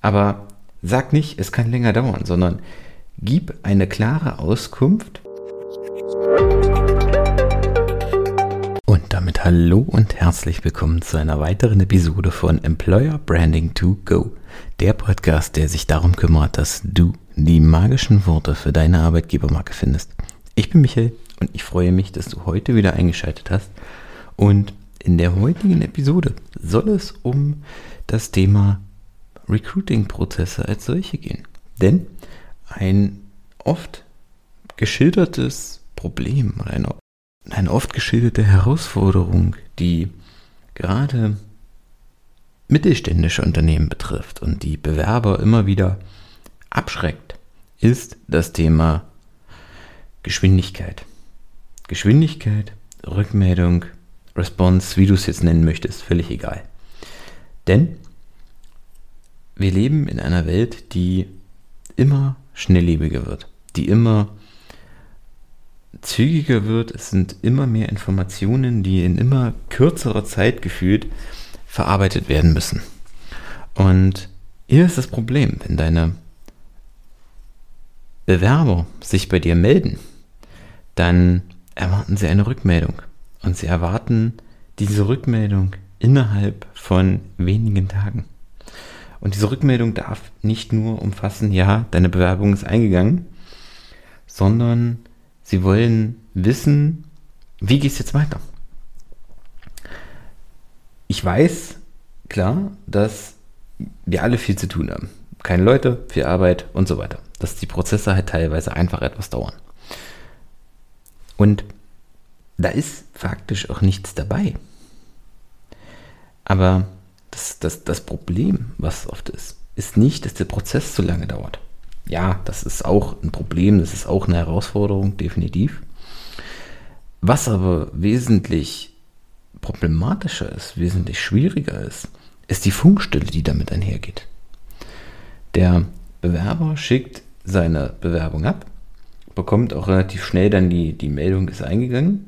Aber sag nicht, es kann länger dauern, sondern gib eine klare Auskunft. Und damit hallo und herzlich willkommen zu einer weiteren Episode von Employer Branding to Go, der Podcast, der sich darum kümmert, dass du die magischen Worte für deine Arbeitgebermarke findest. Ich bin Michael und ich freue mich, dass du heute wieder eingeschaltet hast. Und in der heutigen Episode soll es um das Thema Recruiting-Prozesse als solche gehen. Denn ein oft geschildertes Problem oder eine, eine oft geschilderte Herausforderung, die gerade mittelständische Unternehmen betrifft und die Bewerber immer wieder abschreckt, ist das Thema Geschwindigkeit. Geschwindigkeit, Rückmeldung, Response, wie du es jetzt nennen möchtest, völlig egal. Denn wir leben in einer Welt, die immer schnelllebiger wird, die immer zügiger wird. Es sind immer mehr Informationen, die in immer kürzerer Zeit gefühlt verarbeitet werden müssen. Und hier ist das Problem, wenn deine Bewerber sich bei dir melden, dann erwarten sie eine Rückmeldung. Und sie erwarten diese Rückmeldung innerhalb von wenigen Tagen. Und diese Rückmeldung darf nicht nur umfassen, ja, deine Bewerbung ist eingegangen, sondern sie wollen wissen, wie geht es jetzt weiter? Ich weiß, klar, dass wir alle viel zu tun haben. Keine Leute, viel Arbeit und so weiter. Dass die Prozesse halt teilweise einfach etwas dauern. Und da ist faktisch auch nichts dabei. Aber das, das, das Problem, was oft ist, ist nicht, dass der Prozess zu lange dauert. Ja, das ist auch ein Problem, das ist auch eine Herausforderung, definitiv. Was aber wesentlich problematischer ist, wesentlich schwieriger ist, ist die Funkstille, die damit einhergeht. Der Bewerber schickt seine Bewerbung ab, bekommt auch relativ schnell dann die, die Meldung ist eingegangen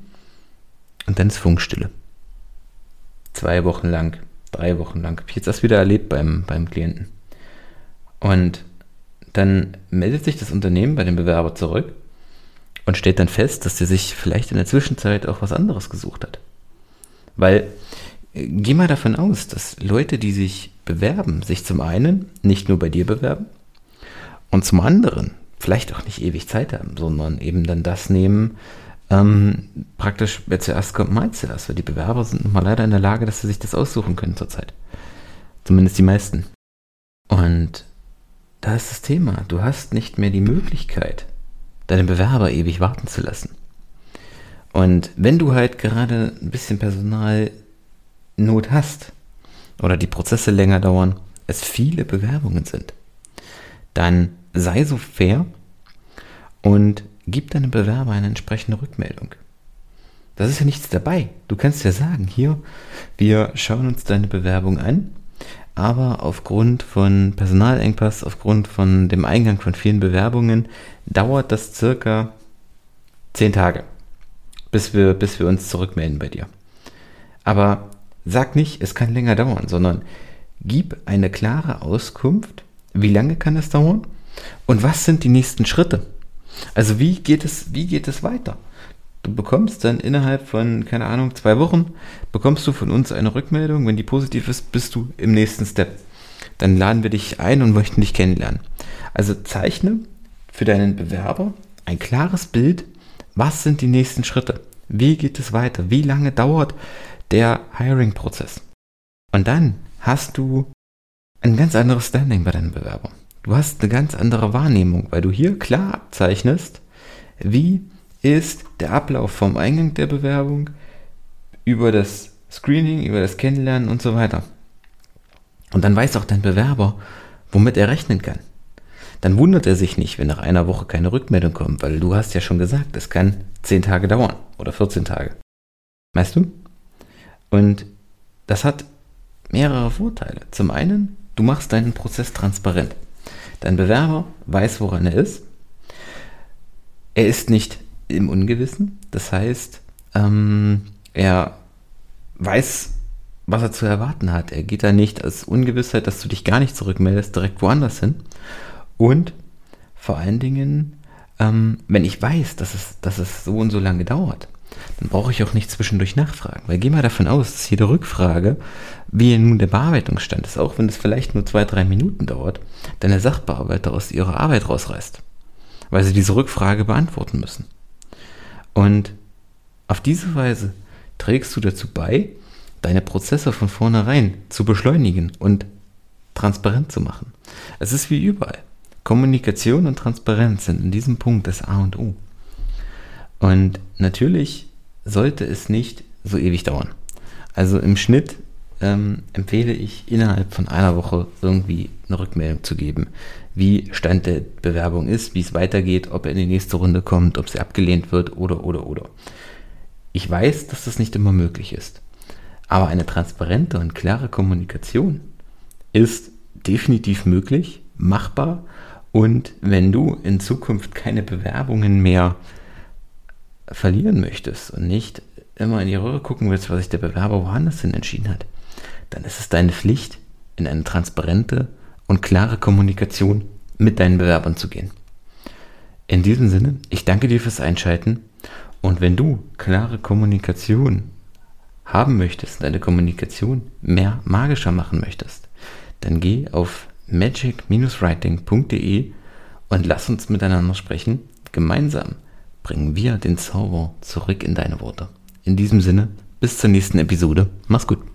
und dann ist Funkstille. Zwei Wochen lang drei Wochen lang. Habe ich jetzt das wieder erlebt beim, beim Klienten. Und dann meldet sich das Unternehmen bei dem Bewerber zurück und stellt dann fest, dass der sich vielleicht in der Zwischenzeit auch was anderes gesucht hat. Weil, äh, geh mal davon aus, dass Leute, die sich bewerben, sich zum einen nicht nur bei dir bewerben und zum anderen vielleicht auch nicht ewig Zeit haben, sondern eben dann das nehmen, ähm, praktisch, wer zuerst kommt, mal zuerst. Weil die Bewerber sind nun mal leider in der Lage, dass sie sich das aussuchen können zurzeit. Zumindest die meisten. Und da ist das Thema. Du hast nicht mehr die Möglichkeit, deinen Bewerber ewig warten zu lassen. Und wenn du halt gerade ein bisschen Personalnot hast oder die Prozesse länger dauern, es viele Bewerbungen sind, dann sei so fair und gib deinem Bewerber eine entsprechende Rückmeldung. Das ist ja nichts dabei. Du kannst ja sagen, hier, wir schauen uns deine Bewerbung an, aber aufgrund von Personalengpass, aufgrund von dem Eingang von vielen Bewerbungen, dauert das circa zehn Tage, bis wir, bis wir uns zurückmelden bei dir. Aber sag nicht, es kann länger dauern, sondern gib eine klare Auskunft, wie lange kann es dauern und was sind die nächsten Schritte. Also wie geht es, wie geht es weiter? Du bekommst dann innerhalb von, keine Ahnung, zwei Wochen, bekommst du von uns eine Rückmeldung. Wenn die positiv ist, bist du im nächsten Step. Dann laden wir dich ein und möchten dich kennenlernen. Also zeichne für deinen Bewerber ein klares Bild. Was sind die nächsten Schritte? Wie geht es weiter? Wie lange dauert der Hiring-Prozess? Und dann hast du ein ganz anderes Standing bei deinem Bewerber. Du hast eine ganz andere Wahrnehmung, weil du hier klar abzeichnest, wie ist der Ablauf vom Eingang der Bewerbung über das Screening, über das Kennenlernen und so weiter. Und dann weiß auch dein Bewerber, womit er rechnen kann. Dann wundert er sich nicht, wenn nach einer Woche keine Rückmeldung kommt, weil du hast ja schon gesagt, es kann 10 Tage dauern oder 14 Tage. Weißt du? Und das hat mehrere Vorteile. Zum einen, du machst deinen Prozess transparent. Dein Bewerber weiß, woran er ist. Er ist nicht im Ungewissen. Das heißt, ähm, er weiß, was er zu erwarten hat. Er geht da nicht als Ungewissheit, dass du dich gar nicht zurückmeldest, direkt woanders hin. Und vor allen Dingen, ähm, wenn ich weiß, dass es, dass es so und so lange dauert, dann brauche ich auch nicht zwischendurch nachfragen. Weil geh mal davon aus, dass jede Rückfrage, wie nun der Bearbeitungsstand ist, auch wenn es vielleicht nur zwei, drei Minuten dauert, dann der Sachbearbeiter aus ihrer Arbeit rausreißt. Weil sie diese Rückfrage beantworten müssen. Und auf diese Weise trägst du dazu bei, deine Prozesse von vornherein zu beschleunigen und transparent zu machen. Es ist wie überall. Kommunikation und Transparenz sind in diesem Punkt das A und O. Und natürlich sollte es nicht so ewig dauern. Also im Schnitt ähm, empfehle ich innerhalb von einer Woche irgendwie eine Rückmeldung zu geben, wie Stand der Bewerbung ist, wie es weitergeht, ob er in die nächste Runde kommt, ob sie abgelehnt wird oder oder oder. Ich weiß, dass das nicht immer möglich ist. Aber eine transparente und klare Kommunikation ist definitiv möglich, machbar. Und wenn du in Zukunft keine Bewerbungen mehr verlieren möchtest und nicht immer in die Röhre gucken willst, was sich der Bewerber woanders hin entschieden hat, dann ist es deine Pflicht, in eine transparente und klare Kommunikation mit deinen Bewerbern zu gehen. In diesem Sinne, ich danke dir fürs Einschalten und wenn du klare Kommunikation haben möchtest, deine Kommunikation mehr magischer machen möchtest, dann geh auf magic-writing.de und lass uns miteinander sprechen. Gemeinsam bringen wir den Zauber zurück in deine Worte. In diesem Sinne, bis zur nächsten Episode. Mach's gut.